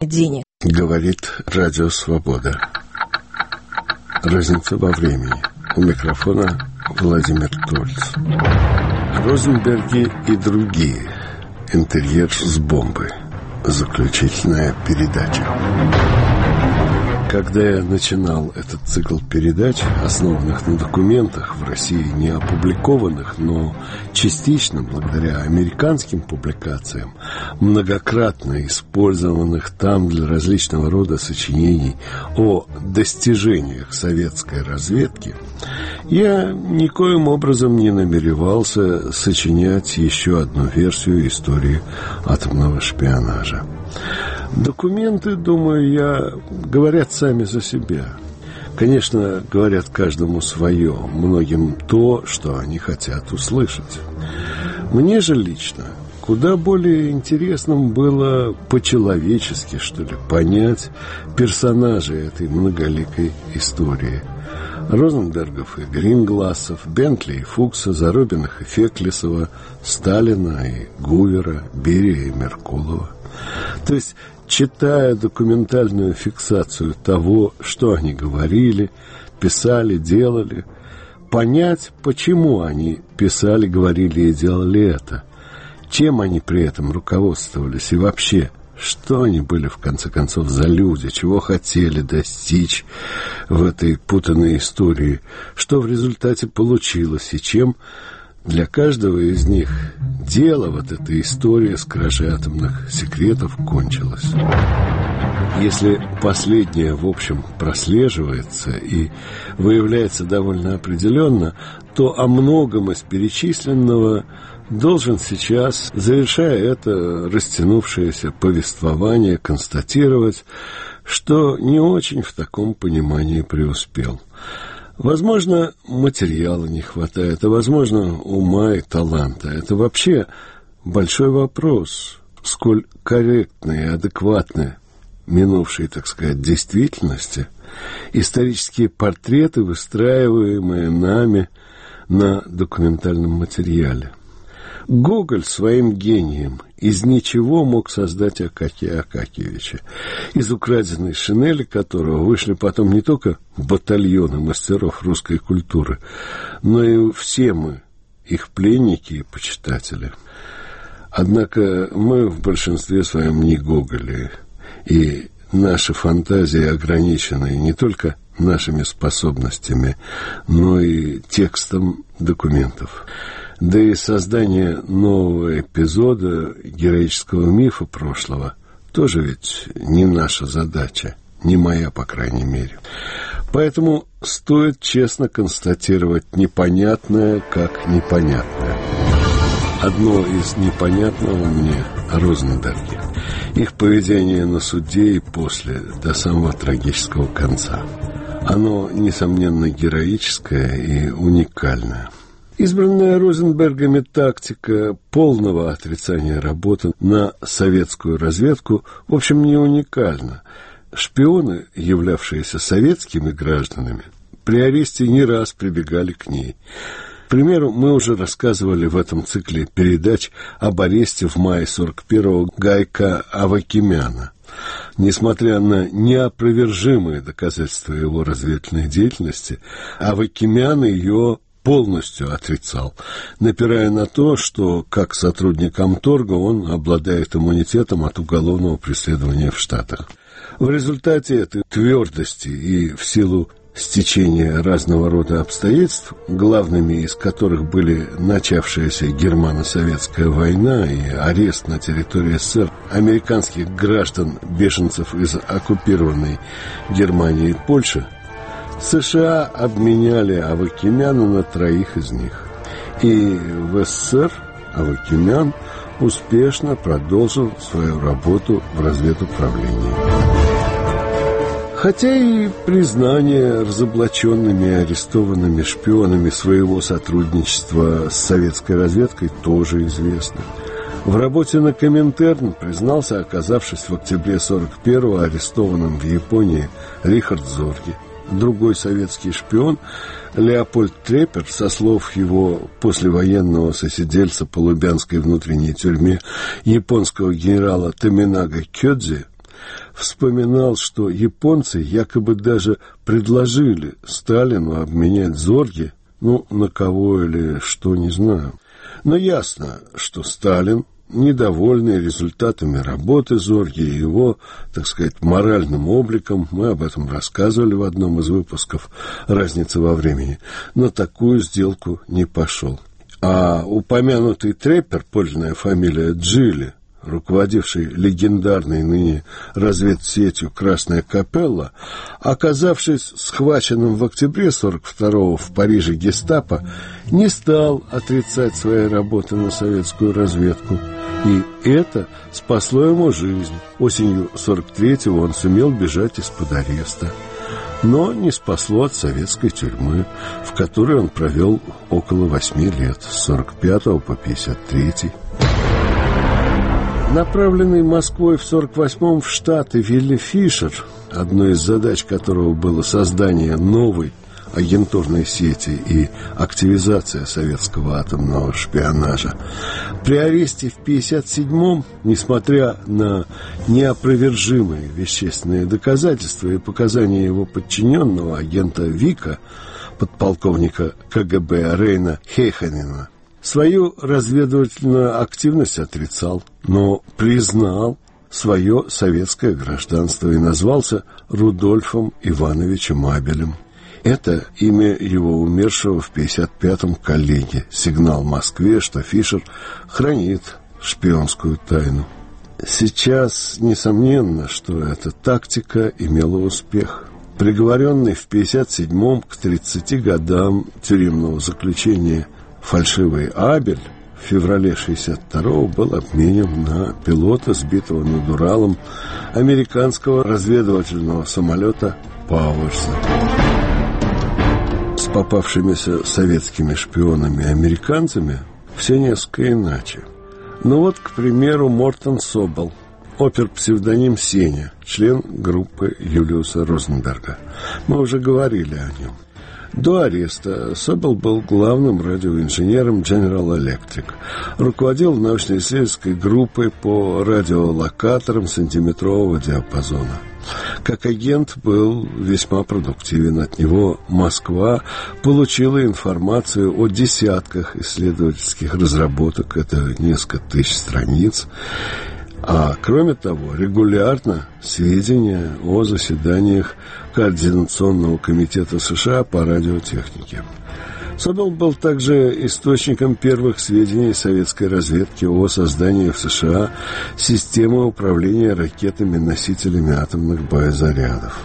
денег. Говорит Радио Свобода. Разница во времени. У микрофона Владимир Тольц. Розенберги и другие. Интерьер с бомбы. Заключительная передача. Когда я начинал этот цикл передач, основанных на документах в России не опубликованных, но частично благодаря американским публикациям, многократно использованных там для различного рода сочинений о достижениях советской разведки, я никоим образом не намеревался сочинять еще одну версию истории атомного шпионажа. Документы, думаю я, говорят сами за себя. Конечно, говорят каждому свое, многим то, что они хотят услышать. Мне же лично куда более интересным было по-человечески, что ли, понять персонажей этой многоликой истории. Розенбергов и Гринглассов, Бентли и Фукса, Заробиных и Феклисова, Сталина и Гувера, Берия и Меркулова. То есть читая документальную фиксацию того, что они говорили, писали, делали, понять, почему они писали, говорили и делали это, чем они при этом руководствовались и вообще, что они были, в конце концов, за люди, чего хотели достичь в этой путанной истории, что в результате получилось и чем для каждого из них дело, вот эта история с кражей атомных секретов кончилась. Если последнее, в общем, прослеживается и выявляется довольно определенно, то о многом из перечисленного должен сейчас, завершая это растянувшееся повествование, констатировать, что не очень в таком понимании преуспел. Возможно, материала не хватает, а возможно, ума и таланта. Это вообще большой вопрос, сколь корректные и адекватны минувшие, так сказать, действительности, исторические портреты, выстраиваемые нами на документальном материале. Гоголь своим гением из ничего мог создать Акакия Акакиевича, из украденной шинели которого вышли потом не только батальоны мастеров русской культуры, но и все мы, их пленники и почитатели. Однако мы в большинстве своем не Гоголи, и наши фантазии ограничены не только нашими способностями, но и текстом документов. Да и создание нового эпизода героического мифа прошлого тоже ведь не наша задача, не моя, по крайней мере. Поэтому стоит честно констатировать непонятное как непонятное. Одно из непонятного мне – Розенберги. Их поведение на суде и после, до самого трагического конца. Оно, несомненно, героическое и уникальное – Избранная Розенбергами тактика полного отрицания работы на советскую разведку, в общем, не уникальна. Шпионы, являвшиеся советскими гражданами, при аресте не раз прибегали к ней. К примеру, мы уже рассказывали в этом цикле передач об аресте в мае 41-го Гайка Авакимяна. Несмотря на неопровержимые доказательства его разведывательной деятельности, Авакимян ее полностью отрицал, напирая на то, что как сотрудник Амторга он обладает иммунитетом от уголовного преследования в Штатах. В результате этой твердости и в силу стечения разного рода обстоятельств, главными из которых были начавшаяся германо-советская война и арест на территории СССР американских граждан-беженцев из оккупированной Германии и Польши, США обменяли Авакимяна на троих из них. И в СССР Авакимян успешно продолжил свою работу в разведуправлении. Хотя и признание разоблаченными и арестованными шпионами своего сотрудничества с советской разведкой тоже известно. В работе на Коминтерн признался, оказавшись в октябре 41-го арестованным в Японии Рихард Зорги – другой советский шпион Леопольд Трепер, со слов его послевоенного сосидельца по Лубянской внутренней тюрьме японского генерала Таминага Кёдзи, вспоминал, что японцы якобы даже предложили Сталину обменять Зорги, ну, на кого или что, не знаю. Но ясно, что Сталин, недовольный результатами работы Зорги и его, так сказать, моральным обликом, мы об этом рассказывали в одном из выпусков «Разница во времени», на такую сделку не пошел. А упомянутый треппер, подлинная фамилия Джилли, руководивший легендарной ныне разведсетью «Красная капелла», оказавшись схваченным в октябре 42-го в Париже гестапо, не стал отрицать своей работы на советскую разведку. И это спасло ему жизнь. Осенью 43-го он сумел бежать из-под ареста но не спасло от советской тюрьмы, в которой он провел около восьми лет, с 45 по 53. Направленный Москвой в 48-м в Штаты Вилли Фишер, одной из задач которого было создание новой агентурной сети и активизация советского атомного шпионажа. При аресте в 1957-м, несмотря на неопровержимые вещественные доказательства и показания его подчиненного агента Вика, подполковника КГБ Рейна Хейханина, Свою разведывательную активность отрицал, но признал свое советское гражданство и назвался Рудольфом Ивановичем Абелем. Это имя его умершего в 55-м коллеги. Сигнал Москве, что Фишер хранит шпионскую тайну. Сейчас несомненно, что эта тактика имела успех. Приговоренный в 57-м к 30 годам тюремного заключения – Фальшивый Абель в феврале 62-го был обменен на пилота, сбитого над Уралом американского разведывательного самолета «Пауэрса». С попавшимися советскими шпионами-американцами все несколько иначе. Ну вот, к примеру, Мортон Собол, опер-псевдоним Сеня, член группы Юлиуса Розенберга. Мы уже говорили о нем. До ареста Собол был главным радиоинженером General Electric. Руководил научно-исследовательской группой по радиолокаторам сантиметрового диапазона. Как агент был весьма продуктивен. От него Москва получила информацию о десятках исследовательских разработок, это несколько тысяч страниц, а кроме того, регулярно сведения о заседаниях Координационного комитета США по радиотехнике. Собол был также источником первых сведений советской разведки о создании в США системы управления ракетами-носителями атомных боезарядов.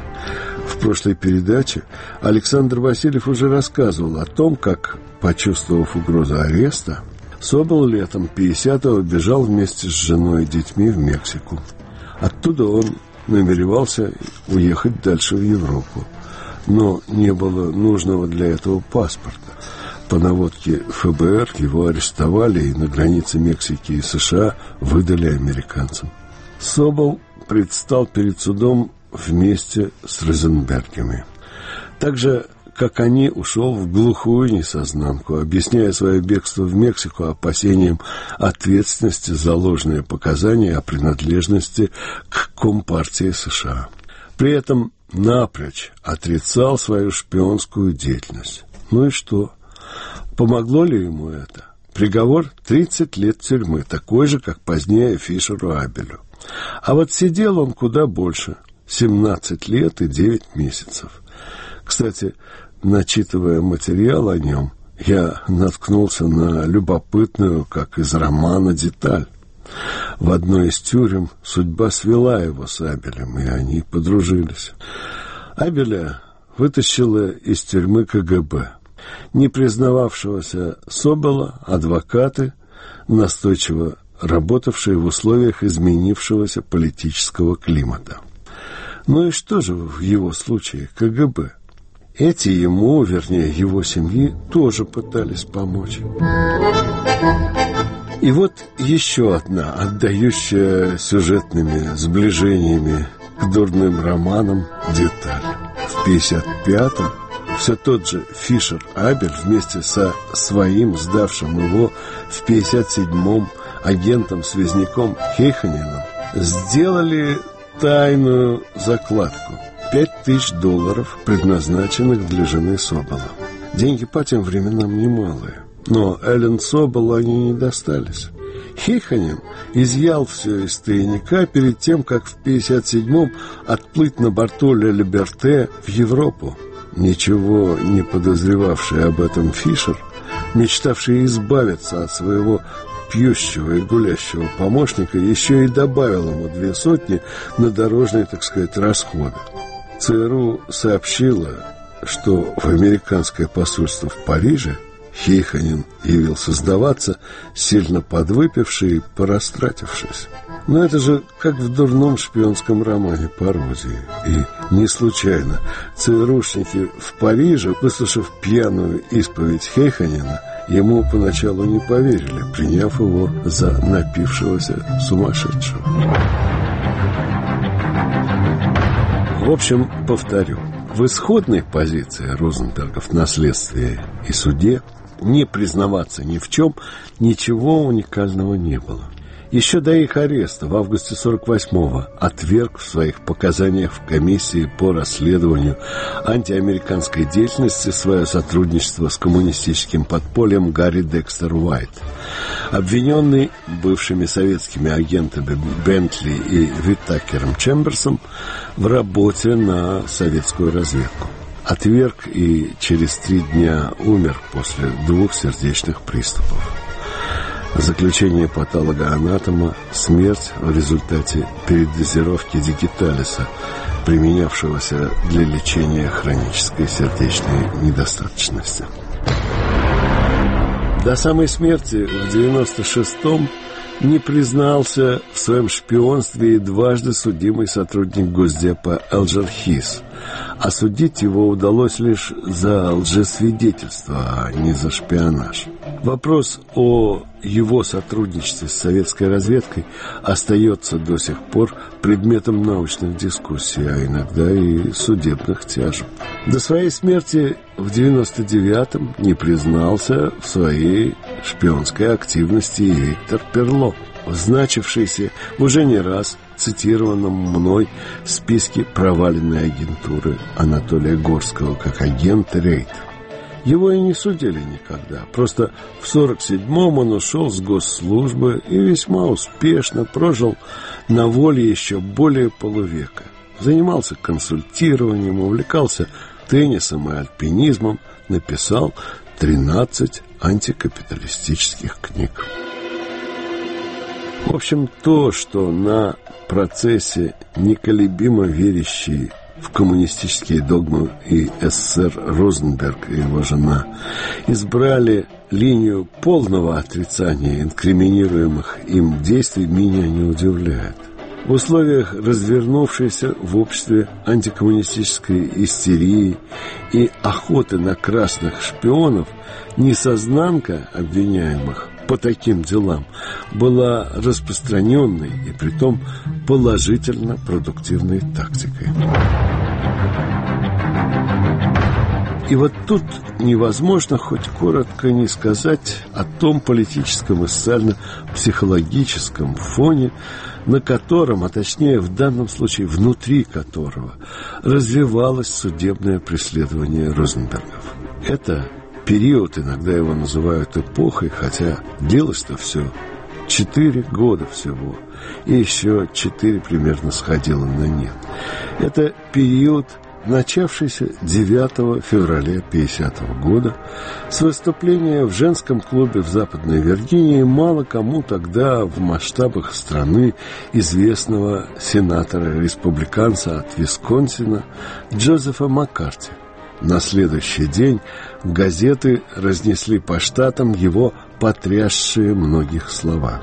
В прошлой передаче Александр Васильев уже рассказывал о том, как, почувствовав угрозу ареста, Собол летом 50-го бежал вместе с женой и детьми в Мексику. Оттуда он намеревался уехать дальше в Европу. Но не было нужного для этого паспорта. По наводке ФБР его арестовали и на границе Мексики и США выдали американцам. Собол предстал перед судом вместе с Розенбергами. Также как они, ушел в глухую несознанку, объясняя свое бегство в Мексику опасением ответственности за ложные показания о принадлежности к Компартии США. При этом напрочь отрицал свою шпионскую деятельность. Ну и что? Помогло ли ему это? Приговор 30 лет тюрьмы, такой же, как позднее Фишеру Абелю. А вот сидел он куда больше – 17 лет и 9 месяцев. Кстати, начитывая материал о нем, я наткнулся на любопытную, как из романа, деталь. В одной из тюрем судьба свела его с Абелем, и они подружились. Абеля вытащила из тюрьмы КГБ. Не признававшегося Собола адвокаты, настойчиво работавшие в условиях изменившегося политического климата. Ну и что же в его случае КГБ? Эти ему, вернее, его семьи, тоже пытались помочь. И вот еще одна, отдающая сюжетными сближениями к дурным романам деталь. В 55-м все тот же Фишер Абель вместе со своим, сдавшим его в 57-м агентом-связняком Хейханином сделали тайную закладку. Пять тысяч долларов, предназначенных для жены Собола. Деньги по тем временам немалые. Но Эллен Соболу они не достались. Хиханин изъял все из тайника перед тем, как в 57-м отплыть на борту Ле Либерте в Европу. Ничего не подозревавший об этом Фишер, мечтавший избавиться от своего пьющего и гулящего помощника, еще и добавил ему две сотни на дорожные, так сказать, расходы. ЦРУ сообщила, что в американское посольство в Париже Хейханин явился сдаваться, сильно подвыпивший и порастратившись. Но это же как в дурном шпионском романе пародии. И не случайно ЦРУшники в Париже, выслушав пьяную исповедь Хейханина, ему поначалу не поверили, приняв его за напившегося сумасшедшего. В общем, повторю, в исходной позиции Розенбергов на следствии и суде не признаваться ни в чем, ничего уникального не было. Еще до их ареста в августе 48-го отверг в своих показаниях в комиссии по расследованию антиамериканской деятельности свое сотрудничество с коммунистическим подпольем Гарри Декстер Уайт. Обвиненный бывшими советскими агентами Бентли и Витакером Чемберсом в работе на советскую разведку отверг и через три дня умер после двух сердечных приступов. Заключение патолога-анатома – смерть в результате передозировки дигиталиса, применявшегося для лечения хронической сердечной недостаточности. До самой смерти в 96-м не признался в своем шпионстве и дважды судимый сотрудник Госдепа Элджер Хис. Осудить его удалось лишь за лжесвидетельство, а не за шпионаж. Вопрос о его сотрудничестве с советской разведкой остается до сих пор предметом научных дискуссий, а иногда и судебных тяжеб. До своей смерти в 99-м не признался в своей шпионской активности Виктор Перло, значившийся уже не раз цитированном мной списке проваленной агентуры Анатолия Горского как агент Рейд. Его и не судили никогда. Просто в 47-м он ушел с госслужбы и весьма успешно прожил на воле еще более полувека. Занимался консультированием, увлекался теннисом и альпинизмом, написал 13 антикапиталистических книг. В общем, то, что на процессе неколебимо верящий в коммунистические догмы и СССР Розенберг и его жена избрали линию полного отрицания инкриминируемых им действий, меня не удивляет. В условиях развернувшейся в обществе антикоммунистической истерии и охоты на красных шпионов несознанка обвиняемых по таким делам была распространенной и притом положительно продуктивной тактикой. И вот тут невозможно хоть коротко не сказать о том политическом и социально-психологическом фоне, на котором, а точнее в данном случае внутри которого, развивалось судебное преследование Розенбергов. Это период, иногда его называют эпохой, хотя делось-то все четыре года всего, и еще четыре примерно сходило на нет. Это период, начавшийся 9 февраля 50 года с выступления в женском клубе в Западной Виргинии мало кому тогда в масштабах страны известного сенатора-республиканца от Висконсина Джозефа Маккарти – на следующий день газеты разнесли по штатам его потрясшие многих слова.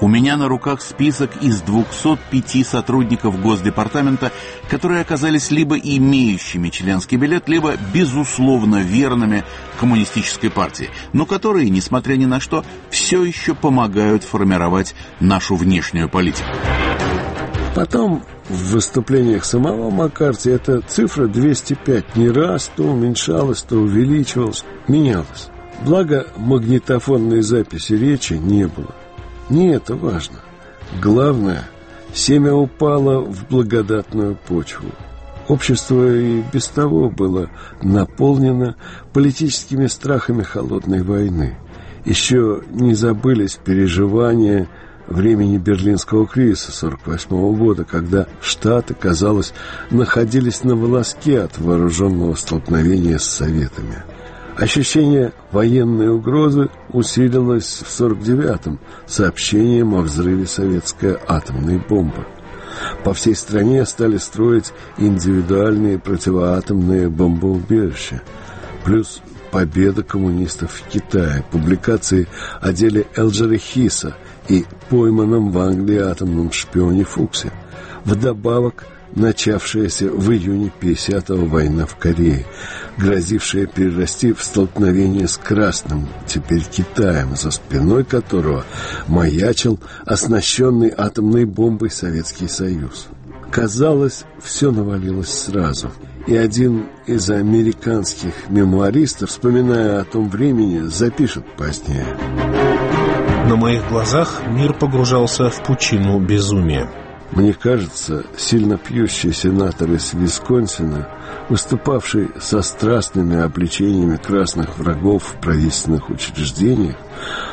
У меня на руках список из 205 сотрудников Госдепартамента, которые оказались либо имеющими членский билет, либо безусловно верными коммунистической партии, но которые, несмотря ни на что, все еще помогают формировать нашу внешнюю политику. Потом в выступлениях самого Маккарти эта цифра 205 не раз то уменьшалась, то увеличивалась, менялась. Благо магнитофонной записи речи не было. Не это важно. Главное, Семя упало в благодатную почву. Общество и без того было наполнено политическими страхами холодной войны. Еще не забылись переживания времени Берлинского кризиса 1948 года, когда Штаты, казалось, находились на волоске от вооруженного столкновения с Советами. Ощущение военной угрозы усилилось в 1949-м сообщением о взрыве советской атомной бомбы. По всей стране стали строить индивидуальные противоатомные бомбоубежища. Плюс победа коммунистов в Китае, публикации о деле Элджера Хиса и пойманном в Англии атомном шпионе Фуксе. Вдобавок – начавшаяся в июне 50-го война в Корее, грозившая перерасти в столкновение с Красным, теперь Китаем, за спиной которого маячил оснащенный атомной бомбой Советский Союз. Казалось, все навалилось сразу. И один из американских мемуаристов, вспоминая о том времени, запишет позднее. На моих глазах мир погружался в пучину безумия. Мне кажется, сильно пьющий сенатор из Висконсина, выступавший со страстными обличениями красных врагов в правительственных учреждениях,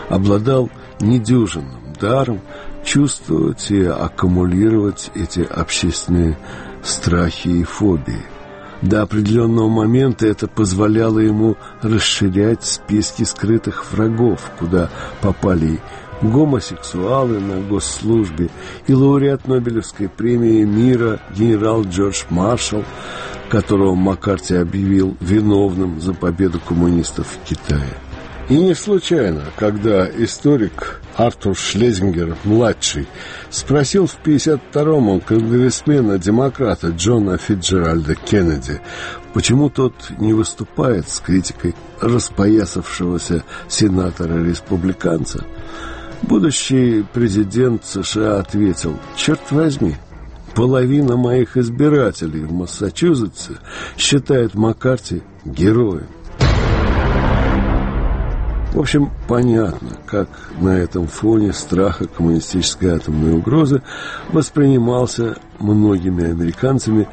обладал недюжинным даром чувствовать и аккумулировать эти общественные страхи и фобии. До определенного момента это позволяло ему расширять списки скрытых врагов, куда попали гомосексуалы на госслужбе и лауреат Нобелевской премии мира генерал Джордж Маршалл, которого Маккарти объявил виновным за победу коммунистов в Китае. И не случайно, когда историк Артур Шлезингер-младший спросил в 52-м у конгрессмена-демократа Джона Фитджеральда Кеннеди, почему тот не выступает с критикой распоясавшегося сенатора-республиканца, Будущий президент США ответил, черт возьми, половина моих избирателей в Массачусетсе считает Маккарти героем. В общем, понятно, как на этом фоне страха коммунистической атомной угрозы воспринимался многими американцами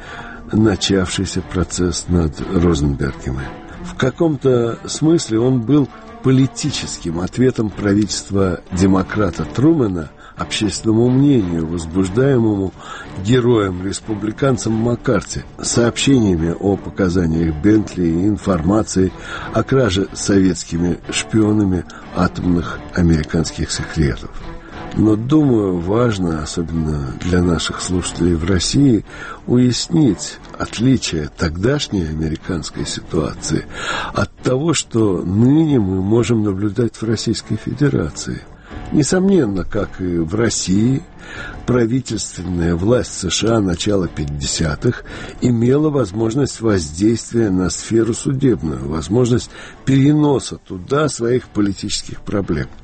начавшийся процесс над Розенбергами. В каком-то смысле он был политическим ответом правительства демократа Трумэна общественному мнению, возбуждаемому героем-республиканцем Маккарти, сообщениями о показаниях Бентли и информацией о краже советскими шпионами атомных американских секретов. Но, думаю, важно, особенно для наших слушателей в России, уяснить отличие тогдашней американской ситуации от того, что ныне мы можем наблюдать в Российской Федерации. Несомненно, как и в России, правительственная власть США начала 50-х имела возможность воздействия на сферу судебную, возможность переноса туда своих политических проблем –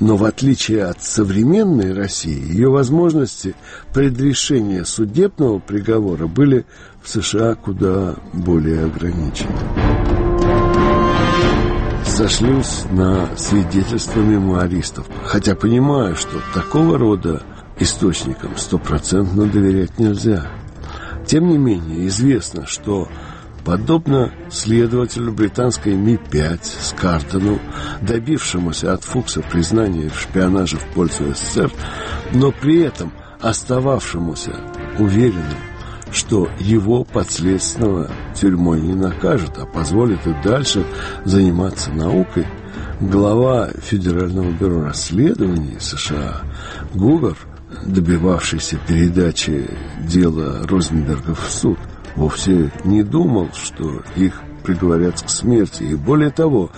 но в отличие от современной России, ее возможности предрешения судебного приговора были в США куда более ограничены. Сошлюсь на свидетельства мемуаристов, хотя понимаю, что такого рода источникам стопроцентно доверять нельзя. Тем не менее, известно, что Подобно следователю британской Ми-5 Скартону, добившемуся от Фукса признания в шпионаже в пользу СССР, но при этом остававшемуся уверенным, что его подследственного тюрьмой не накажут, а позволит и дальше заниматься наукой, глава Федерального бюро расследований США Гувер, добивавшийся передачи дела Розенбергов в суд – вовсе не думал, что их приговорят к смерти, и более того,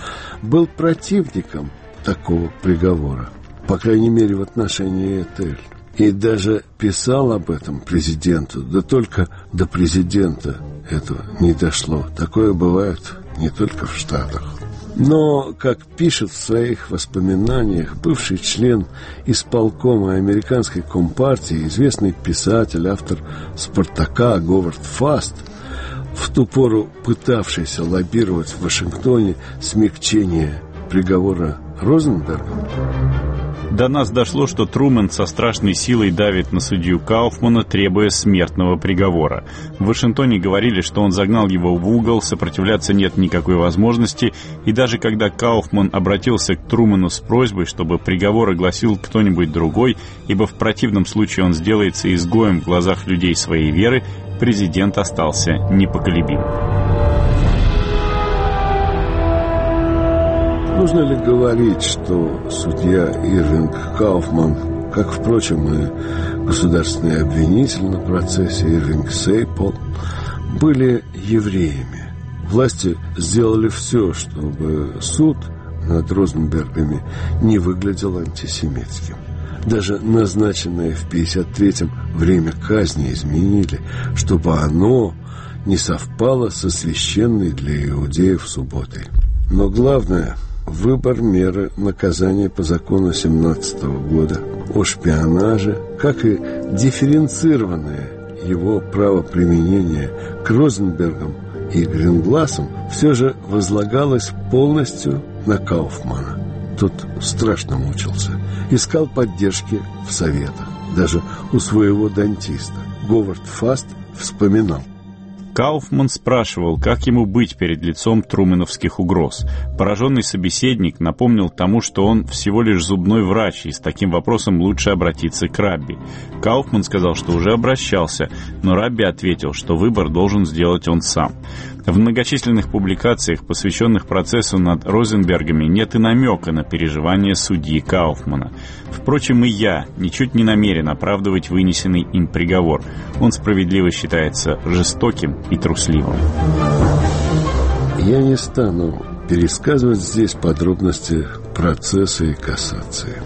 был противником такого приговора, по крайней мере в отношении Этель. И даже писал об этом президенту, да только до президента этого не дошло. Такое бывает не только в Штатах. Но, как пишет в своих воспоминаниях бывший член исполкома американской компартии, известный писатель, автор «Спартака» Говард Фаст, в ту пору пытавшийся лоббировать в Вашингтоне смягчение приговора Розенберга, До нас дошло, что Трумэн со страшной силой давит на судью Кауфмана, требуя смертного приговора. В Вашингтоне говорили, что он загнал его в угол, сопротивляться нет никакой возможности, и даже когда Кауфман обратился к Трумэну с просьбой, чтобы приговор огласил кто-нибудь другой, ибо в противном случае он сделается изгоем в глазах людей своей веры, президент остался непоколебим. Нужно ли говорить, что судья Ирвинг Кауфман, как, впрочем, и государственный обвинитель на процессе Ирвинг Сейпол, были евреями? Власти сделали все, чтобы суд над Розенбергами не выглядел антисемитским. Даже назначенное в 53-м время казни изменили, чтобы оно не совпало со священной для иудеев субботой. Но главное – выбор меры наказания по закону 17 года о шпионаже, как и дифференцированное его правоприменение к Розенбергам и Грингласам все же возлагалось полностью на Кауфмана. Тот страшно мучился, искал поддержки в советах, даже у своего дантиста. Говард Фаст вспоминал – Кауфман спрашивал, как ему быть перед лицом трумэновских угроз. Пораженный собеседник напомнил тому, что он всего лишь зубной врач, и с таким вопросом лучше обратиться к Рабби. Кауфман сказал, что уже обращался, но Рабби ответил, что выбор должен сделать он сам. В многочисленных публикациях, посвященных процессу над Розенбергами, нет и намека на переживания судьи Кауфмана. Впрочем, и я ничуть не намерен оправдывать вынесенный им приговор. Он справедливо считается жестоким и трусливым. Я не стану пересказывать здесь подробности процесса и кассации.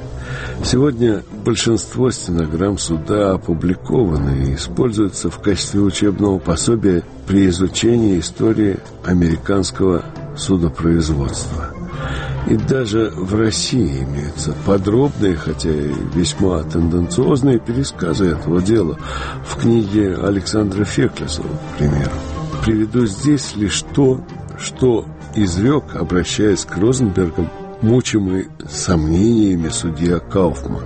Сегодня большинство стенограмм суда опубликованы и используются в качестве учебного пособия при изучении истории американского судопроизводства. И даже в России имеются подробные, хотя и весьма тенденциозные пересказы этого дела в книге Александра Феклесова, к примеру. Приведу здесь лишь то, что изрек, обращаясь к Розенбергам мучимый сомнениями судья Кауфман.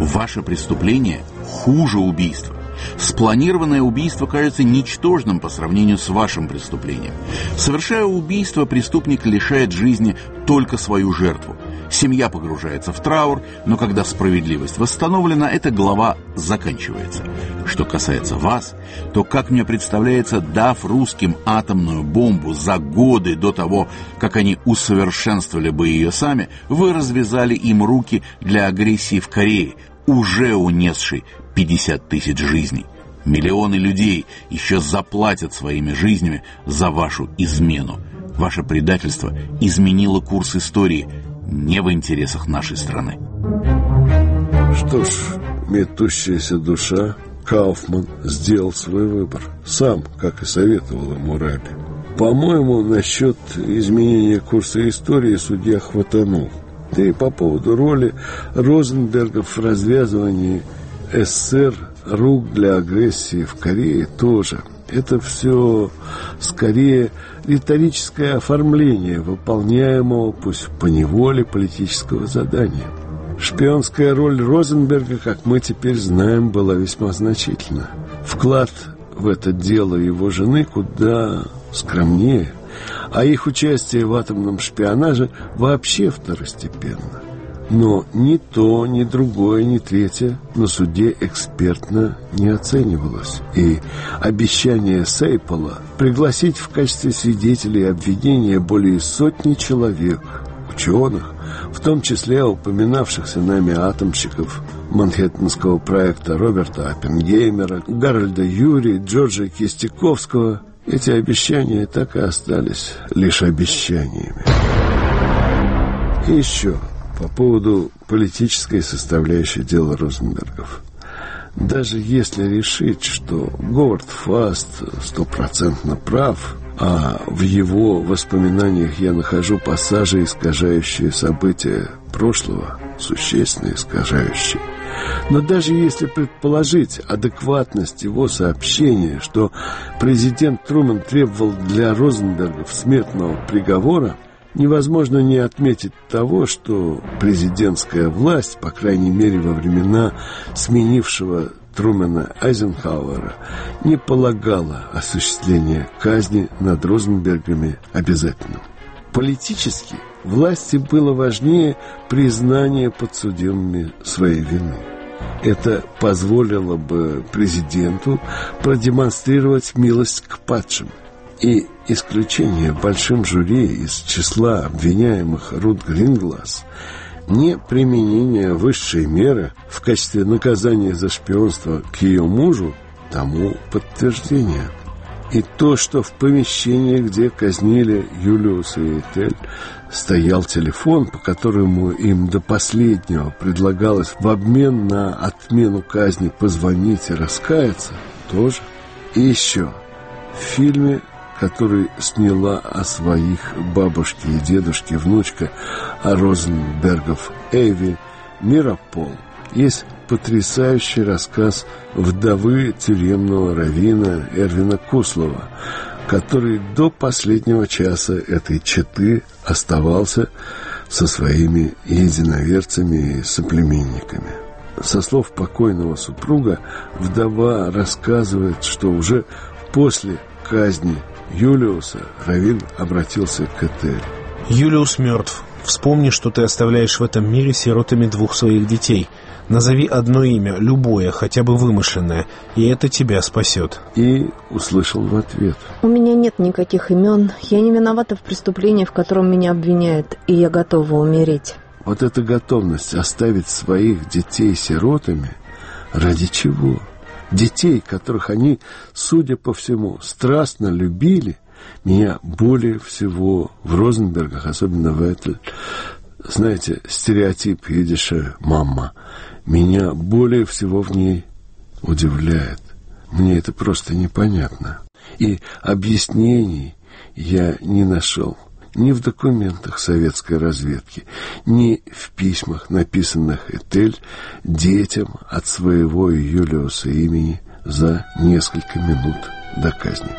Ваше преступление хуже убийства. Спланированное убийство кажется ничтожным по сравнению с вашим преступлением. Совершая убийство, преступник лишает жизни только свою жертву. Семья погружается в траур, но когда справедливость восстановлена, эта глава заканчивается. Что касается вас, то, как мне представляется, дав русским атомную бомбу за годы до того, как они усовершенствовали бы ее сами, вы развязали им руки для агрессии в Корее, уже унесшей 50 тысяч жизней. Миллионы людей еще заплатят своими жизнями за вашу измену. Ваше предательство изменило курс истории – не в интересах нашей страны. Что ж, метущаяся душа, Кауфман сделал свой выбор. Сам, как и советовал ему Раби. По-моему, насчет изменения курса истории судья хватанул. Да и по поводу роли Розенбергов в развязывании СССР рук для агрессии в Корее тоже. Это все скорее риторическое оформление выполняемого, пусть по неволе, политического задания. Шпионская роль Розенберга, как мы теперь знаем, была весьма значительна. Вклад в это дело его жены куда скромнее, а их участие в атомном шпионаже вообще второстепенно. Но ни то, ни другое, ни третье на суде экспертно не оценивалось. И обещание Сейпола пригласить в качестве свидетелей обвинения более сотни человек, ученых, в том числе упоминавшихся нами атомщиков Манхэттенского проекта Роберта Оппенгеймера, Гарольда Юри, Джорджа Кистяковского, эти обещания так и остались лишь обещаниями. И еще по поводу политической составляющей дела Розенбергов. Даже если решить, что Говард Фаст стопроцентно прав, а в его воспоминаниях я нахожу пассажи, искажающие события прошлого, существенно искажающие. Но даже если предположить адекватность его сообщения, что президент Трумэн требовал для Розенбергов смертного приговора, Невозможно не отметить того, что президентская власть, по крайней мере во времена сменившего Трумена Айзенхауэра, не полагала осуществление казни над Розенбергами обязательным. Политически власти было важнее признание подсудимыми своей вины. Это позволило бы президенту продемонстрировать милость к падшим – и исключение большим жюри из числа обвиняемых Рут Гринглас не применение высшей меры в качестве наказания за шпионство к ее мужу тому подтверждение. И то, что в помещении, где казнили Юлиуса и Этель, стоял телефон, по которому им до последнего предлагалось в обмен на отмену казни позвонить и раскаяться, тоже. И еще. В фильме который сняла о своих бабушке и дедушке внучка Розенбергов Эви Миропол. Есть потрясающий рассказ вдовы тюремного равина Эрвина Куслова, который до последнего часа этой четы оставался со своими единоверцами и соплеменниками. Со слов покойного супруга, вдова рассказывает, что уже после казни Юлиуса Равин обратился к Этель. Юлиус мертв. Вспомни, что ты оставляешь в этом мире сиротами двух своих детей. Назови одно имя, любое, хотя бы вымышленное, и это тебя спасет. И услышал в ответ. У меня нет никаких имен. Я не виновата в преступлении, в котором меня обвиняют, и я готова умереть. Вот эта готовность оставить своих детей сиротами, ради чего? Детей, которых они, судя по всему, страстно любили, меня более всего в Розенбергах, особенно в Этель, знаете, стереотип едиша мама, меня более всего в ней удивляет. Мне это просто непонятно. И объяснений я не нашел ни в документах советской разведки, ни в письмах, написанных Этель детям от своего Юлиуса имени за несколько минут до казни.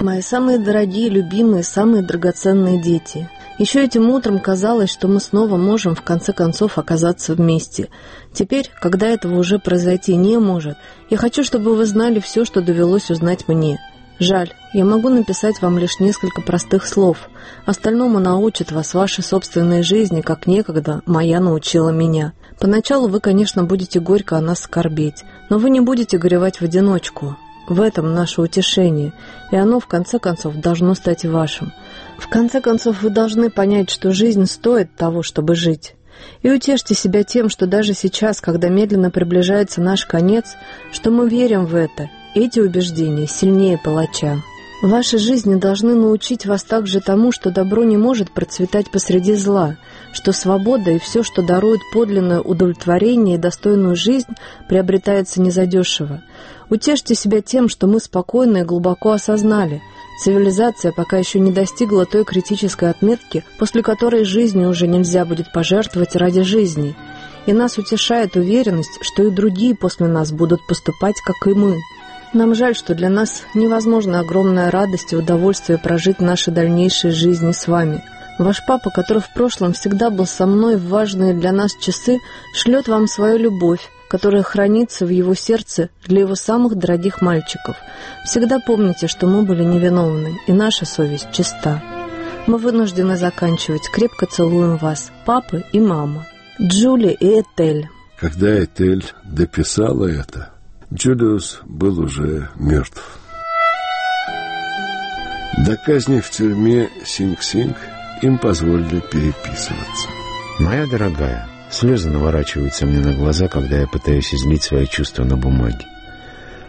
Мои самые дорогие, любимые, самые драгоценные дети. Еще этим утром казалось, что мы снова можем в конце концов оказаться вместе. Теперь, когда этого уже произойти не может, я хочу, чтобы вы знали все, что довелось узнать мне – Жаль, я могу написать вам лишь несколько простых слов. Остальному научит вас ваши собственные жизни, как некогда моя научила меня. Поначалу вы, конечно, будете горько о нас скорбеть, но вы не будете горевать в одиночку. В этом наше утешение, и оно, в конце концов, должно стать вашим. В конце концов, вы должны понять, что жизнь стоит того, чтобы жить. И утешьте себя тем, что даже сейчас, когда медленно приближается наш конец, что мы верим в это – эти убеждения сильнее палача. Ваши жизни должны научить вас также тому, что добро не может процветать посреди зла, что свобода и все, что дарует подлинное удовлетворение и достойную жизнь, приобретается незадешево. Утешьте себя тем, что мы спокойно и глубоко осознали – Цивилизация пока еще не достигла той критической отметки, после которой жизни уже нельзя будет пожертвовать ради жизни. И нас утешает уверенность, что и другие после нас будут поступать, как и мы. Нам жаль, что для нас невозможно огромная радость и удовольствие прожить наши дальнейшие жизни с вами. Ваш папа, который в прошлом всегда был со мной в важные для нас часы, шлет вам свою любовь, которая хранится в его сердце для его самых дорогих мальчиков. Всегда помните, что мы были невиновны, и наша совесть чиста. Мы вынуждены заканчивать. Крепко целуем вас, папы и мама. Джули и Этель. Когда Этель дописала это, Джулиус был уже мертв. До казни в тюрьме Синг-Синг им позволили переписываться. Моя дорогая, слезы наворачиваются мне на глаза, когда я пытаюсь излить свои чувства на бумаге.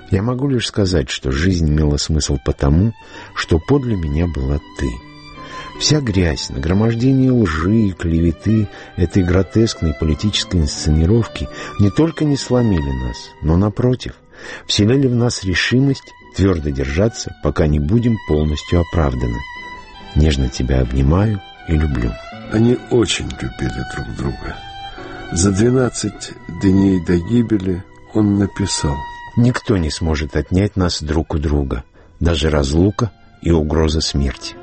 Я могу лишь сказать, что жизнь имела смысл потому, что подле меня была ты — Вся грязь, нагромождение лжи и клеветы этой гротескной политической инсценировки не только не сломили нас, но, напротив, вселили в нас решимость твердо держаться, пока не будем полностью оправданы. Нежно тебя обнимаю и люблю. Они очень любили друг друга. За двенадцать дней до гибели он написал. Никто не сможет отнять нас друг у друга, даже разлука и угроза смерти.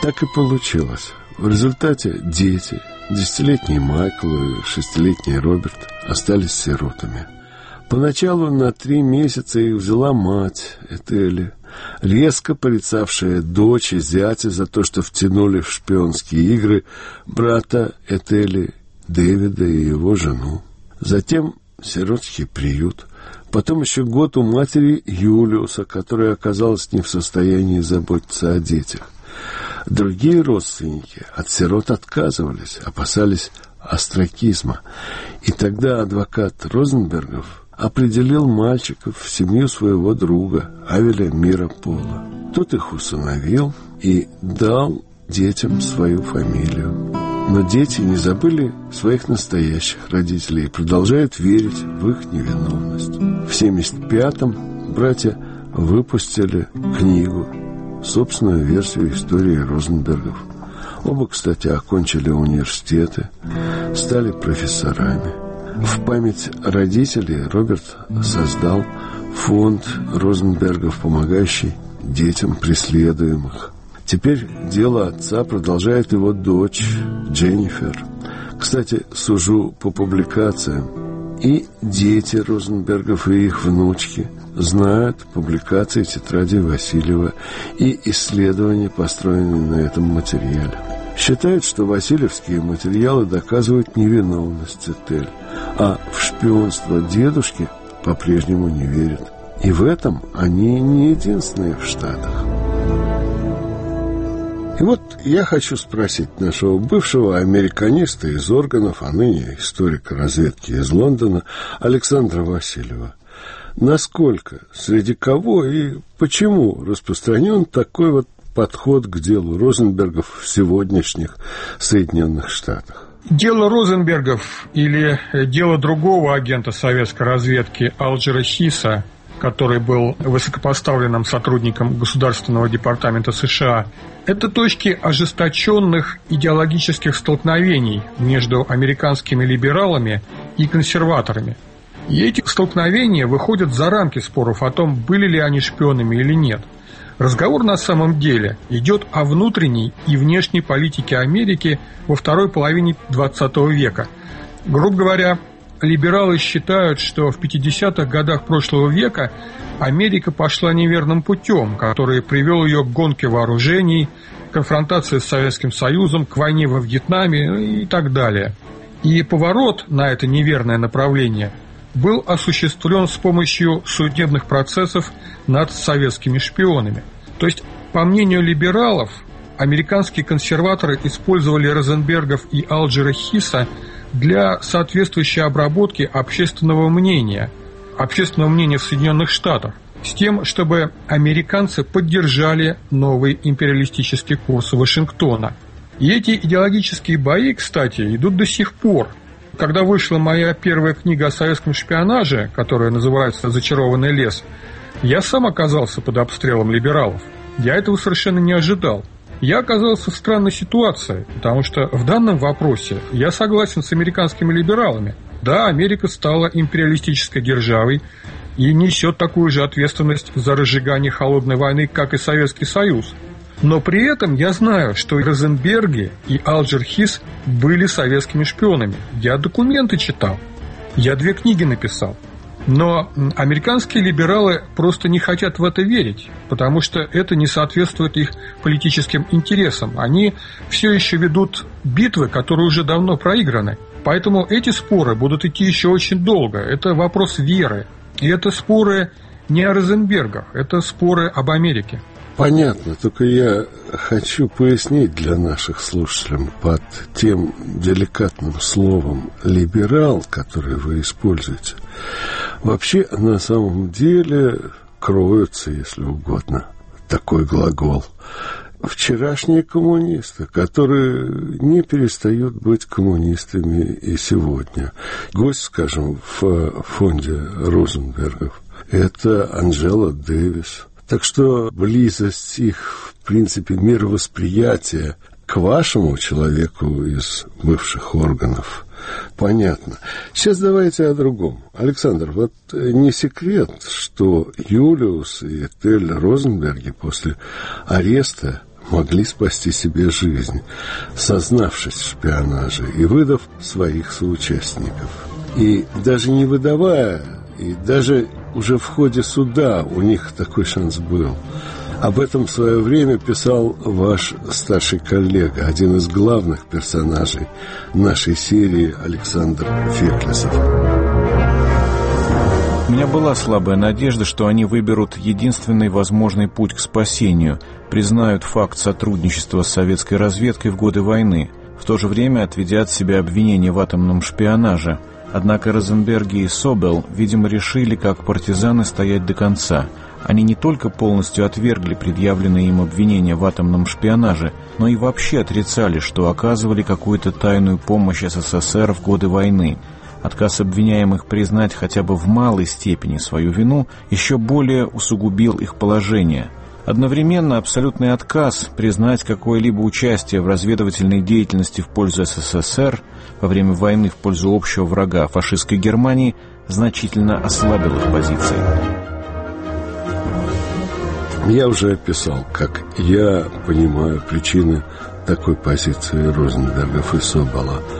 Так и получилось. В результате дети, десятилетний Майкл и шестилетний Роберт, остались сиротами. Поначалу на три месяца их взяла мать Этели, резко порицавшая дочь и зятя за то, что втянули в шпионские игры брата Этели, Дэвида и его жену. Затем сиротский приют, потом еще год у матери Юлиуса, которая оказалась не в состоянии заботиться о детях. Другие родственники от сирот отказывались, опасались остракизма. И тогда адвокат Розенбергов определил мальчиков в семью своего друга Авеля Мира Пола. Тот их усыновил и дал детям свою фамилию. Но дети не забыли своих настоящих родителей и продолжают верить в их невиновность. В 75-м братья выпустили книгу, собственную версию истории Розенбергов. Оба, кстати, окончили университеты, стали профессорами. В память родителей Роберт создал фонд Розенбергов, помогающий детям преследуемых. Теперь дело отца продолжает его дочь Дженнифер. Кстати, сужу по публикациям. И дети Розенбергов и их внучки знают публикации тетради Васильева и исследования, построенные на этом материале. Считают, что васильевские материалы доказывают невиновность Этель, а в шпионство дедушки по-прежнему не верят. И в этом они не единственные в Штатах. И вот я хочу спросить нашего бывшего американиста из органов, а ныне историка разведки из Лондона, Александра Васильева. Насколько, среди кого и почему распространен такой вот подход к делу Розенбергов в сегодняшних Соединенных Штатах? Дело Розенбергов или дело другого агента советской разведки Алджера Хиса, который был высокопоставленным сотрудником Государственного департамента США, это точки ожесточенных идеологических столкновений между американскими либералами и консерваторами. И эти столкновения выходят за рамки споров о том, были ли они шпионами или нет – Разговор на самом деле идет о внутренней и внешней политике Америки во второй половине XX века. Грубо говоря, либералы считают, что в 50-х годах прошлого века Америка пошла неверным путем, который привел ее к гонке вооружений, конфронтации с Советским Союзом, к войне во Вьетнаме и так далее. И поворот на это неверное направление – был осуществлен с помощью судебных процессов над советскими шпионами. То есть, по мнению либералов, американские консерваторы использовали Розенбергов и Алджера Хиса для соответствующей обработки общественного мнения, общественного мнения в Соединенных Штатах, с тем, чтобы американцы поддержали новый империалистический курс Вашингтона. И эти идеологические бои, кстати, идут до сих пор – когда вышла моя первая книга о советском шпионаже, которая называется «Зачарованный лес», я сам оказался под обстрелом либералов. Я этого совершенно не ожидал. Я оказался в странной ситуации, потому что в данном вопросе я согласен с американскими либералами. Да, Америка стала империалистической державой и несет такую же ответственность за разжигание холодной войны, как и Советский Союз – но при этом я знаю, что Розенберги и Алджер Хис были советскими шпионами. Я документы читал. Я две книги написал. Но американские либералы просто не хотят в это верить, потому что это не соответствует их политическим интересам. Они все еще ведут битвы, которые уже давно проиграны. Поэтому эти споры будут идти еще очень долго. Это вопрос веры. И это споры не о Розенбергах, это споры об Америке. Понятно, только я хочу пояснить для наших слушателей под тем деликатным словом «либерал», которое вы используете. Вообще, на самом деле, кроются, если угодно, такой глагол. Вчерашние коммунисты, которые не перестают быть коммунистами и сегодня. Гость, скажем, в фонде Розенбергов – это Анжела Дэвис – так что близость их, в принципе, мировосприятия к вашему человеку из бывших органов понятно. Сейчас давайте о другом. Александр, вот не секрет, что Юлиус и Тель Розенберги после ареста могли спасти себе жизнь, сознавшись в шпионаже и выдав своих соучастников. И даже не выдавая, и даже уже в ходе суда у них такой шанс был. Об этом в свое время писал ваш старший коллега, один из главных персонажей нашей серии Александр Феклесов. У меня была слабая надежда, что они выберут единственный возможный путь к спасению, признают факт сотрудничества с советской разведкой в годы войны, в то же время отведя от себя обвинения в атомном шпионаже. Однако Розенберги и Собел, видимо, решили, как партизаны, стоять до конца. Они не только полностью отвергли предъявленные им обвинения в атомном шпионаже, но и вообще отрицали, что оказывали какую-то тайную помощь СССР в годы войны – Отказ обвиняемых признать хотя бы в малой степени свою вину еще более усугубил их положение. Одновременно абсолютный отказ признать какое-либо участие в разведывательной деятельности в пользу СССР во время войны в пользу общего врага фашистской Германии значительно ослабил их позиции. Я уже описал, как я понимаю причины такой позиции Розенбергов и Собола –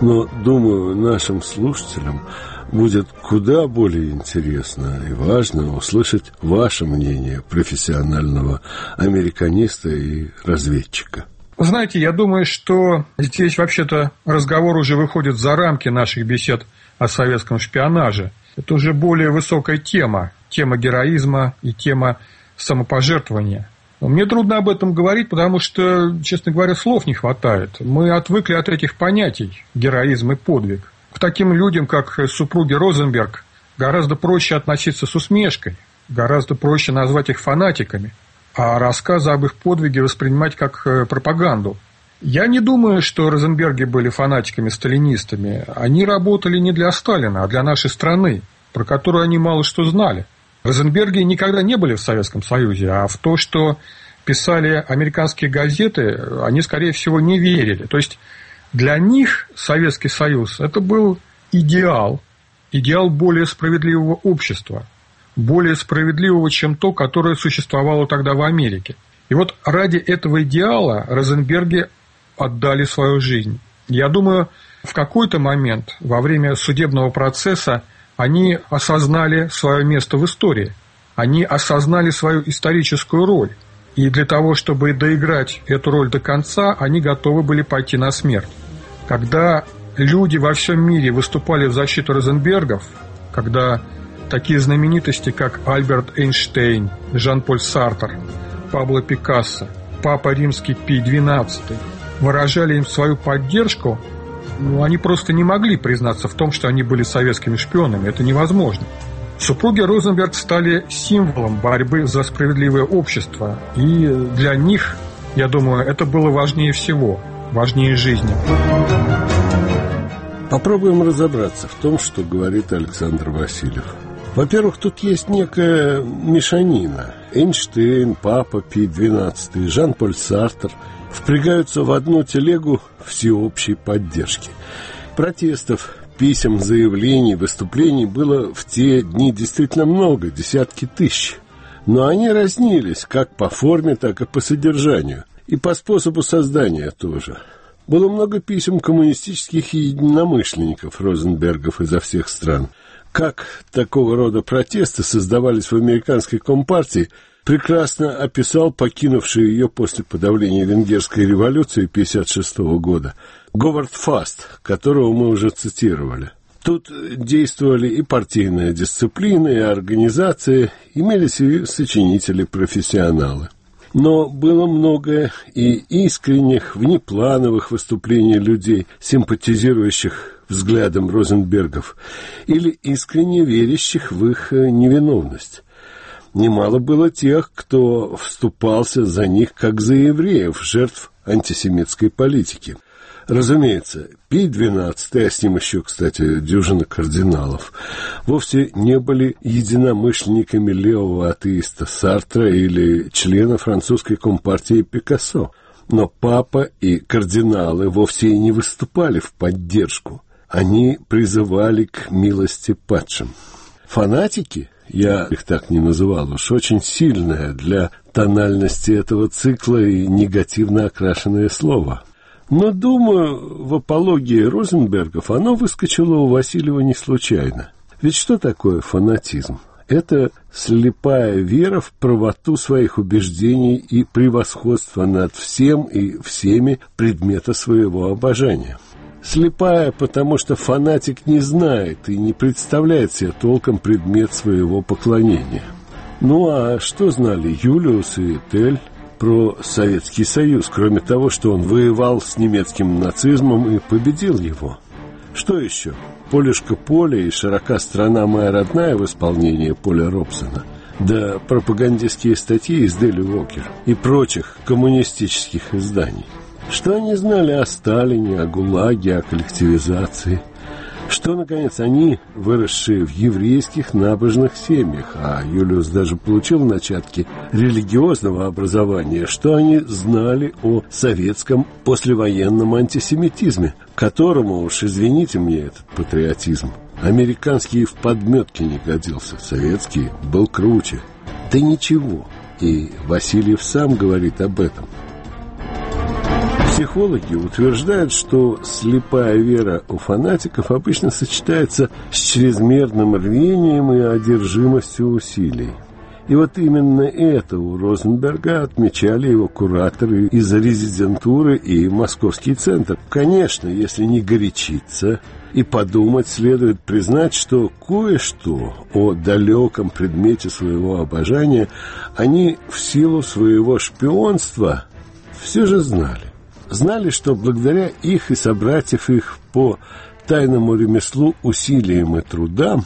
но, думаю, нашим слушателям будет куда более интересно и важно услышать ваше мнение профессионального американиста и разведчика. Знаете, я думаю, что здесь вообще-то разговор уже выходит за рамки наших бесед о советском шпионаже. Это уже более высокая тема, тема героизма и тема самопожертвования. Мне трудно об этом говорить, потому что, честно говоря, слов не хватает. Мы отвыкли от этих понятий – героизм и подвиг. К таким людям, как супруги Розенберг, гораздо проще относиться с усмешкой, гораздо проще назвать их фанатиками, а рассказы об их подвиге воспринимать как э, пропаганду. Я не думаю, что Розенберги были фанатиками-сталинистами. Они работали не для Сталина, а для нашей страны, про которую они мало что знали – Розенберги никогда не были в Советском Союзе, а в то, что писали американские газеты, они, скорее всего, не верили. То есть для них Советский Союз – это был идеал, идеал более справедливого общества, более справедливого, чем то, которое существовало тогда в Америке. И вот ради этого идеала Розенберги отдали свою жизнь. Я думаю, в какой-то момент во время судебного процесса они осознали свое место в истории, они осознали свою историческую роль. И для того, чтобы доиграть эту роль до конца, они готовы были пойти на смерть. Когда люди во всем мире выступали в защиту Розенбергов, когда такие знаменитости, как Альберт Эйнштейн, Жан-Поль Сартер, Пабло Пикассо, Папа Римский Пий XII выражали им свою поддержку, ну, они просто не могли признаться в том, что они были советскими шпионами. Это невозможно. Супруги Розенберг стали символом борьбы за справедливое общество. И для них, я думаю, это было важнее всего, важнее жизни. Попробуем разобраться в том, что говорит Александр Васильев. Во-первых, тут есть некая мешанина. Эйнштейн, Папа Пи XII, Жан-Поль Сартер – впрягаются в одну телегу всеобщей поддержки. Протестов, писем, заявлений, выступлений было в те дни действительно много, десятки тысяч. Но они разнились как по форме, так и по содержанию. И по способу создания тоже. Было много писем коммунистических единомышленников Розенбергов изо всех стран. Как такого рода протесты создавались в американской компартии – прекрасно описал покинувший ее после подавления Венгерской революции 1956 года Говард Фаст, которого мы уже цитировали. Тут действовали и партийная дисциплина, и организация, имелись и сочинители-профессионалы. Но было много и искренних, внеплановых выступлений людей, симпатизирующих взглядом Розенбергов, или искренне верящих в их невиновность немало было тех, кто вступался за них как за евреев, жертв антисемитской политики. Разумеется, Пий-12, а с ним еще, кстати, дюжина кардиналов, вовсе не были единомышленниками левого атеиста Сартра или члена французской компартии Пикассо. Но папа и кардиналы вовсе и не выступали в поддержку. Они призывали к милости падшим. Фанатики я их так не называл уж, очень сильное для тональности этого цикла и негативно окрашенное слово. Но, думаю, в апологии Розенбергов оно выскочило у Васильева не случайно. Ведь что такое фанатизм? Это слепая вера в правоту своих убеждений и превосходство над всем и всеми предмета своего обожания. Слепая, потому что фанатик не знает и не представляет себе толком предмет своего поклонения. Ну а что знали Юлиус и Тель про Советский Союз, кроме того, что он воевал с немецким нацизмом и победил его? Что еще? Полюшка поле и широка страна моя родная в исполнении Поля Робсона, да пропагандистские статьи из Дели Уокер и прочих коммунистических изданий. Что они знали о Сталине, о ГУЛАГе, о коллективизации? Что, наконец, они, выросшие в еврейских набожных семьях, а Юлиус даже получил начатки религиозного образования, что они знали о советском послевоенном антисемитизме, которому уж, извините мне, этот патриотизм, американский в подметке не годился, советский был круче. Да ничего. И Васильев сам говорит об этом. Психологи утверждают, что слепая вера у фанатиков обычно сочетается с чрезмерным рвением и одержимостью усилий. И вот именно это у Розенберга отмечали его кураторы из резидентуры и Московский центр. Конечно, если не горячиться и подумать, следует признать, что кое-что о далеком предмете своего обожания они в силу своего шпионства все же знали знали, что благодаря их и собратьев их по тайному ремеслу, усилиям и трудам,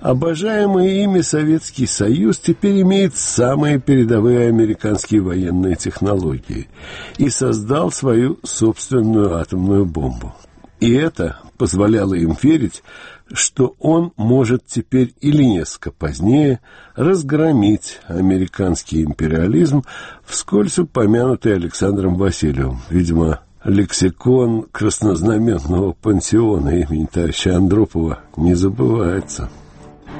обожаемый ими Советский Союз теперь имеет самые передовые американские военные технологии и создал свою собственную атомную бомбу. И это позволяло им верить, что он может теперь или несколько позднее разгромить американский империализм, вскользь упомянутый Александром Васильевым. Видимо, лексикон краснознаменного пансиона имени товарища Андропова не забывается.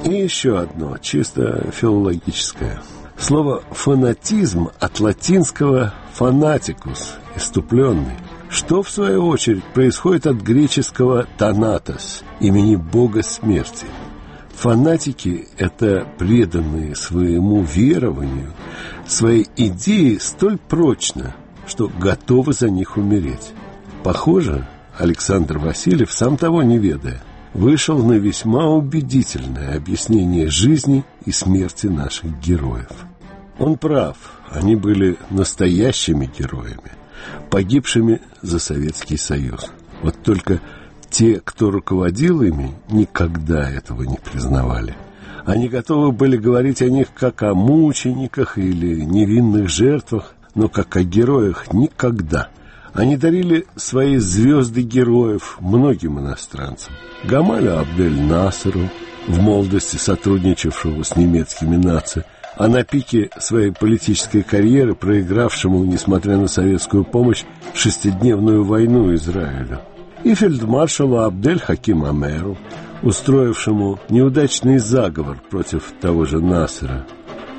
И еще одно, чисто филологическое. Слово «фанатизм» от латинского «фанатикус» – «иступленный» что, в свою очередь, происходит от греческого «танатос» имени бога смерти. Фанатики – это преданные своему верованию, своей идеи столь прочно, что готовы за них умереть. Похоже, Александр Васильев, сам того не ведая, вышел на весьма убедительное объяснение жизни и смерти наших героев. Он прав, они были настоящими героями – погибшими за Советский Союз. Вот только те, кто руководил ими, никогда этого не признавали. Они готовы были говорить о них как о мучениках или невинных жертвах, но как о героях никогда. Они дарили свои звезды героев многим иностранцам. Гамалю Абдель Насеру, в молодости сотрудничавшего с немецкими наци, а на пике своей политической карьеры проигравшему, несмотря на советскую помощь, шестидневную войну Израилю. И фельдмаршалу Абдель Хаким Амеру, устроившему неудачный заговор против того же Насера.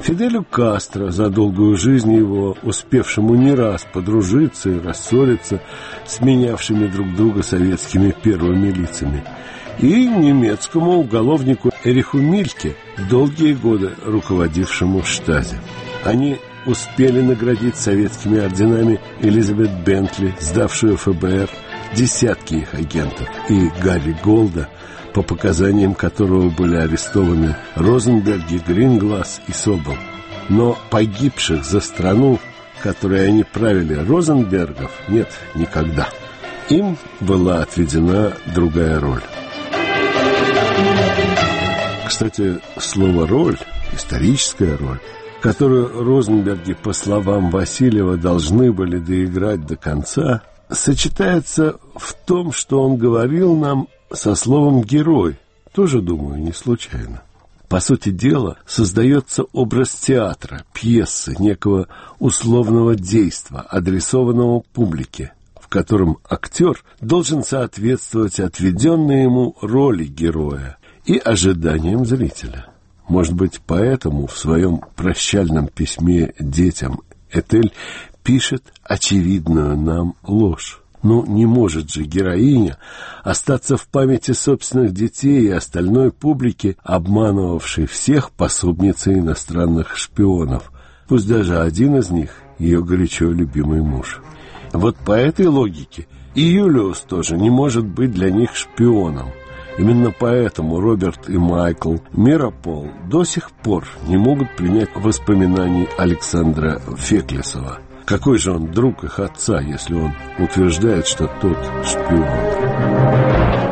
Фиделю Кастро, за долгую жизнь его, успевшему не раз подружиться и рассориться с менявшими друг друга советскими первыми лицами – и немецкому уголовнику Эриху Мильке, долгие годы руководившему штазе. Они успели наградить советскими орденами Элизабет Бентли, сдавшую ФБР, десятки их агентов, и Гарри Голда, по показаниям которого были арестованы Розенберги, Гринглас и Собол. Но погибших за страну, которой они правили, Розенбергов, нет никогда. Им была отведена другая роль. Кстати, слово «роль», историческая роль, которую Розенберги, по словам Васильева, должны были доиграть до конца, сочетается в том, что он говорил нам со словом «герой», тоже, думаю, не случайно. По сути дела, создается образ театра, пьесы, некого условного действа, адресованного публике, в котором актер должен соответствовать отведенной ему роли героя, и ожиданиям зрителя. Может быть, поэтому в своем прощальном письме детям Этель пишет очевидную нам ложь. Ну, не может же героиня остаться в памяти собственных детей и остальной публики, обманывавшей всех пособницей иностранных шпионов. Пусть даже один из них — ее горячо любимый муж. Вот по этой логике и Юлиус тоже не может быть для них шпионом. Именно поэтому Роберт и Майкл Миропол до сих пор не могут принять воспоминаний Александра Феклесова. Какой же он друг их отца, если он утверждает, что тот шпион?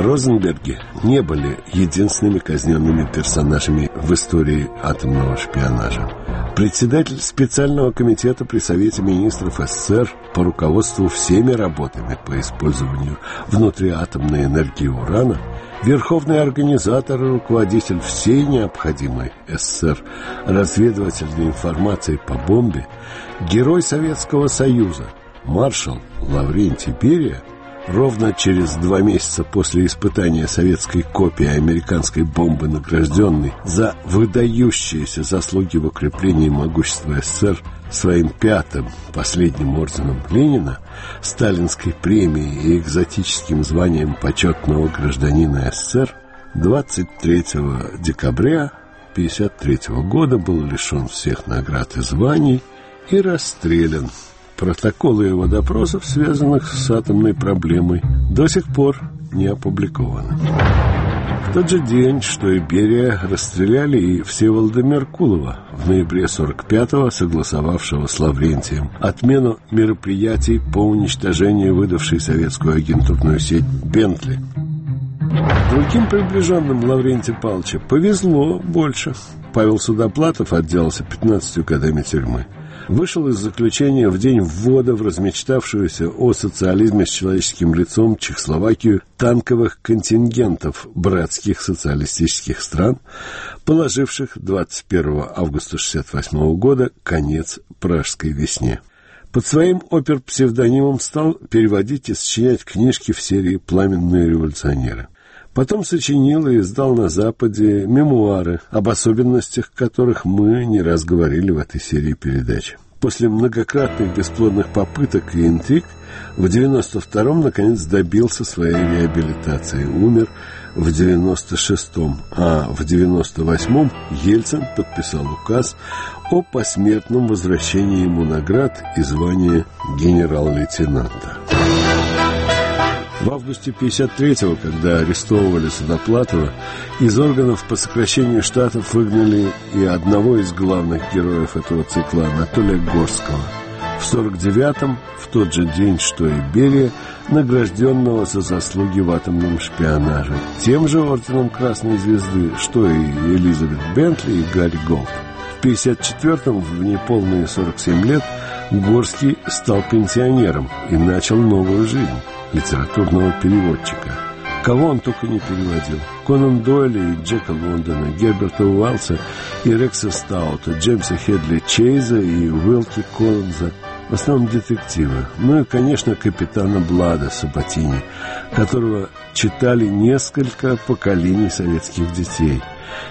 Розенберги не были единственными казненными персонажами в истории атомного шпионажа. Председатель специального комитета при Совете министров СССР по руководству всеми работами по использованию внутриатомной энергии урана, верховный организатор и руководитель всей необходимой СССР разведывательной информации по бомбе, герой Советского Союза, маршал Лаврентий Берия – Ровно через два месяца после испытания советской копии американской бомбы награжденный за выдающиеся заслуги в укреплении могущества СССР своим пятым, последним орденом Ленина, сталинской премией и экзотическим званием почетного гражданина СССР 23 декабря 1953 года был лишен всех наград и званий и расстрелян Протоколы его допросов, связанных с атомной проблемой, до сих пор не опубликованы. В тот же день, что и Берия, расстреляли и Всеволода Меркулова в ноябре 45-го, согласовавшего с Лаврентием отмену мероприятий по уничтожению выдавшей советскую агентурную сеть «Бентли». Другим приближенным Лаврентия Павловича повезло больше. Павел Судоплатов отделался 15 годами тюрьмы вышел из заключения в день ввода в размечтавшуюся о социализме с человеческим лицом Чехословакию танковых контингентов братских социалистических стран, положивших 21 августа 1968 года конец пражской весне. Под своим опер-псевдонимом стал переводить и сочинять книжки в серии «Пламенные революционеры». Потом сочинил и издал на Западе мемуары, об особенностях которых мы не раз говорили в этой серии передач. После многократных бесплодных попыток и интриг в 92-м наконец добился своей реабилитации. Умер в 96-м, а в 98-м Ельцин подписал указ о посмертном возвращении ему наград и звания генерал-лейтенанта. В августе 53-го, когда арестовывали Судоплатова, из органов по сокращению штатов выгнали и одного из главных героев этого цикла, Анатолия Горского. В 49-м, в тот же день, что и Берия, награжденного за заслуги в атомном шпионаже, тем же орденом Красной Звезды, что и Элизабет Бентли и Гарри Голд. В 54-м, в неполные 47 лет, Горский стал пенсионером и начал новую жизнь литературного переводчика. Кого он только не переводил. Конан Дойля и Джека Лондона, Герберта Уэллса и Рекса Стаута, Джеймса Хедли Чейза и Уилки Коллинза. В основном детективы. Ну и, конечно, капитана Блада Сабатини, которого читали несколько поколений советских детей,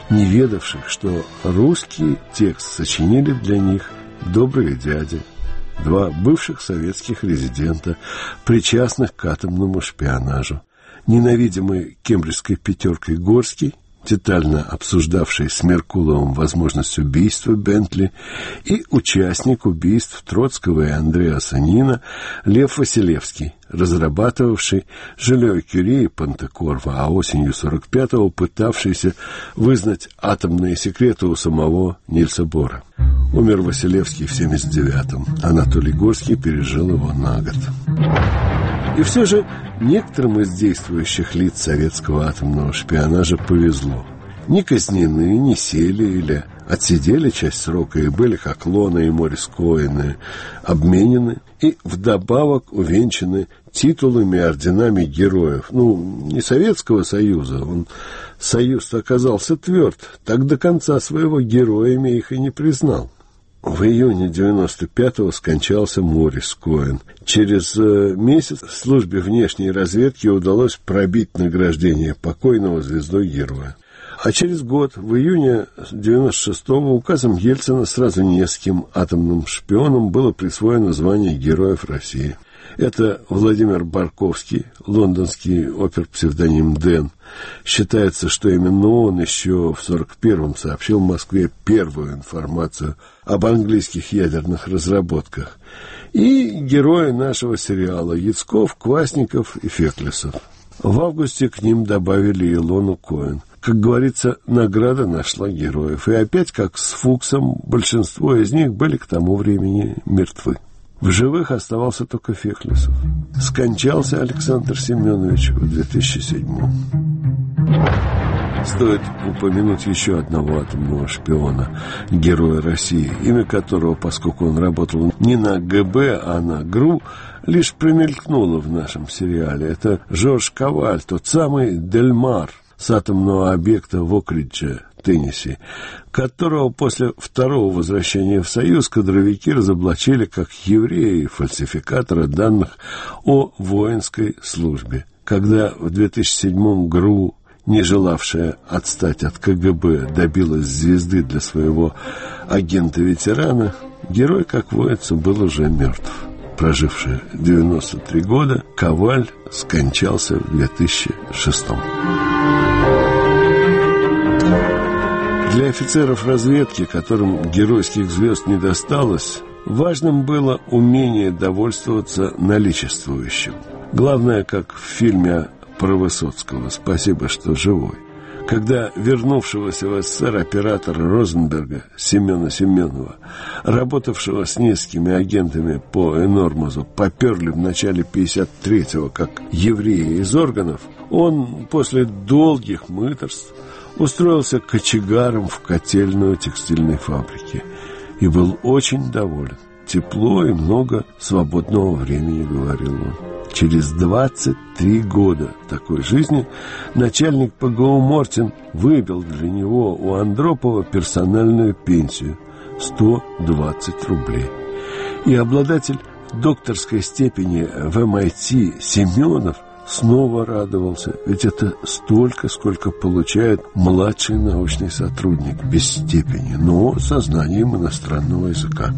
не ведавших, что русский текст сочинили для них добрые дяди, два бывших советских резидента, причастных к атомному шпионажу. Ненавидимый кембриджской пятеркой Горский детально обсуждавший с Меркуловым возможность убийства Бентли, и участник убийств Троцкого и Андреа Санина Лев Василевский, разрабатывавший Жилё Кюри и Пантекорва, а осенью 45-го пытавшийся вызнать атомные секреты у самого Нильса Бора. Умер Василевский в 79-м. Анатолий Горский пережил его на год. И все же некоторым из действующих лиц советского атомного шпионажа повезло. Не казнены, не сели или отсидели часть срока и были, как Лона и Морис Коэны, обменены и вдобавок увенчаны титулами орденами героев. Ну, не Советского Союза, он, Союз оказался тверд, так до конца своего героями их и не признал. В июне 95-го скончался Морис Коэн. Через э, месяц службе внешней разведки удалось пробить награждение покойного звездой героя. А через год, в июне 96-го, указом Ельцина сразу нескольким атомным шпионам было присвоено звание Героев России. Это Владимир Барковский, лондонский опер-псевдоним Дэн. Считается, что именно он еще в 41-м сообщил Москве первую информацию об английских ядерных разработках. И герои нашего сериала Яцков, Квасников и Феклесов. В августе к ним добавили Илону Коэн. Как говорится, награда нашла героев. И опять, как с Фуксом, большинство из них были к тому времени мертвы. В живых оставался только Фехлесов. Скончался Александр Семенович в 2007 Стоит упомянуть еще одного атомного шпиона, героя России, имя которого, поскольку он работал не на ГБ, а на ГРУ, лишь промелькнуло в нашем сериале. Это Жорж Коваль, тот самый Дельмар – с атомного объекта в Окридже, Теннесси, которого после второго возвращения в Союз кадровики разоблачили как еврея и фальсификатора данных о воинской службе. Когда в 2007 ГРУ, не желавшая отстать от КГБ, добилась звезды для своего агента-ветерана, герой, как воится, был уже мертв. Проживший 93 года, Коваль скончался в 2006 для офицеров разведки, которым геройских звезд не досталось, важным было умение довольствоваться наличествующим. Главное, как в фильме про Высоцкого «Спасибо, что живой». Когда вернувшегося в СССР оператора Розенберга Семена Семенова, работавшего с несколькими агентами по Энормозу, поперли в начале 53-го как еврея из органов, он после долгих мыторств устроился кочегаром в котельную текстильной фабрики и был очень доволен. Тепло и много свободного времени, говорил он. Через 23 года такой жизни начальник ПГУ Мортин выбил для него у Андропова персональную пенсию 120 рублей. И обладатель докторской степени в MIT эм Семенов – снова радовался, ведь это столько, сколько получает младший научный сотрудник без степени, но со знанием иностранного языка.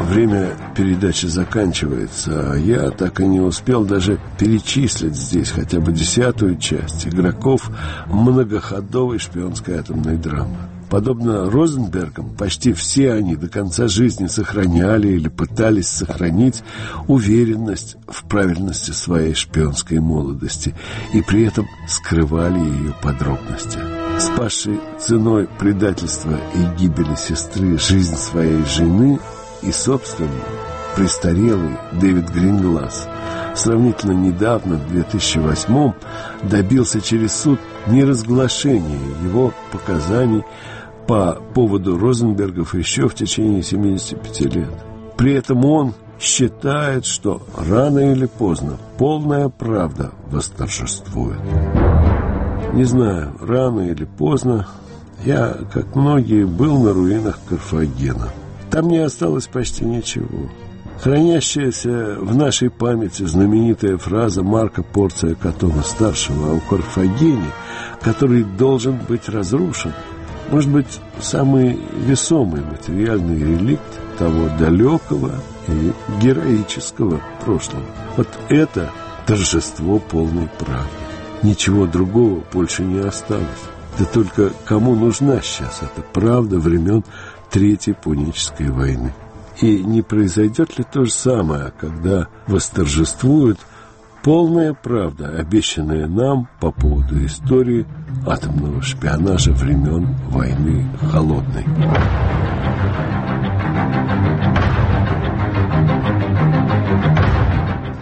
Время передачи заканчивается, а я так и не успел даже перечислить здесь хотя бы десятую часть игроков многоходовой шпионской атомной драмы. Подобно Розенбергам, почти все они до конца жизни сохраняли или пытались сохранить уверенность в правильности своей шпионской молодости и при этом скрывали ее подробности. Спасший ценой предательства и гибели сестры жизнь своей жены и собственную, престарелый Дэвид Гринглас сравнительно недавно, в 2008 добился через суд неразглашения его показаний по поводу Розенбергов еще в течение 75 лет. При этом он считает, что рано или поздно полная правда восторжествует. Не знаю, рано или поздно, я, как многие, был на руинах Карфагена. Там не осталось почти ничего. Хранящаяся в нашей памяти знаменитая фраза Марка Порция Котова-старшего о Карфагене, который должен быть разрушен – может быть, самый весомый материальный реликт того далекого и героического прошлого. Вот это торжество полной правды. Ничего другого больше не осталось. Да только кому нужна сейчас эта правда времен Третьей Пунической войны? И не произойдет ли то же самое, когда восторжествуют Полная правда, обещанная нам по поводу истории атомного шпионажа времен войны холодной.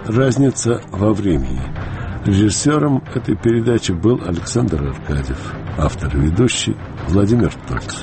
Разница во времени. Режиссером этой передачи был Александр Аркадьев, автор и ведущий Владимир Тольц.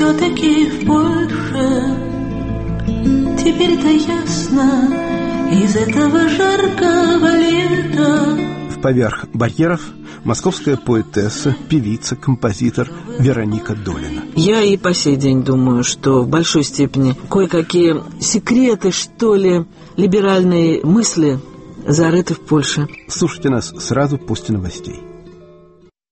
Все-таки в Польше Теперь-то ясно, из этого жаркого лета. В поверх барьеров московская поэтесса, певица, композитор Вероника Долина. Я и по сей день думаю, что в большой степени кое-какие секреты, что ли, либеральные мысли зарыты в Польше. Слушайте нас сразу после новостей.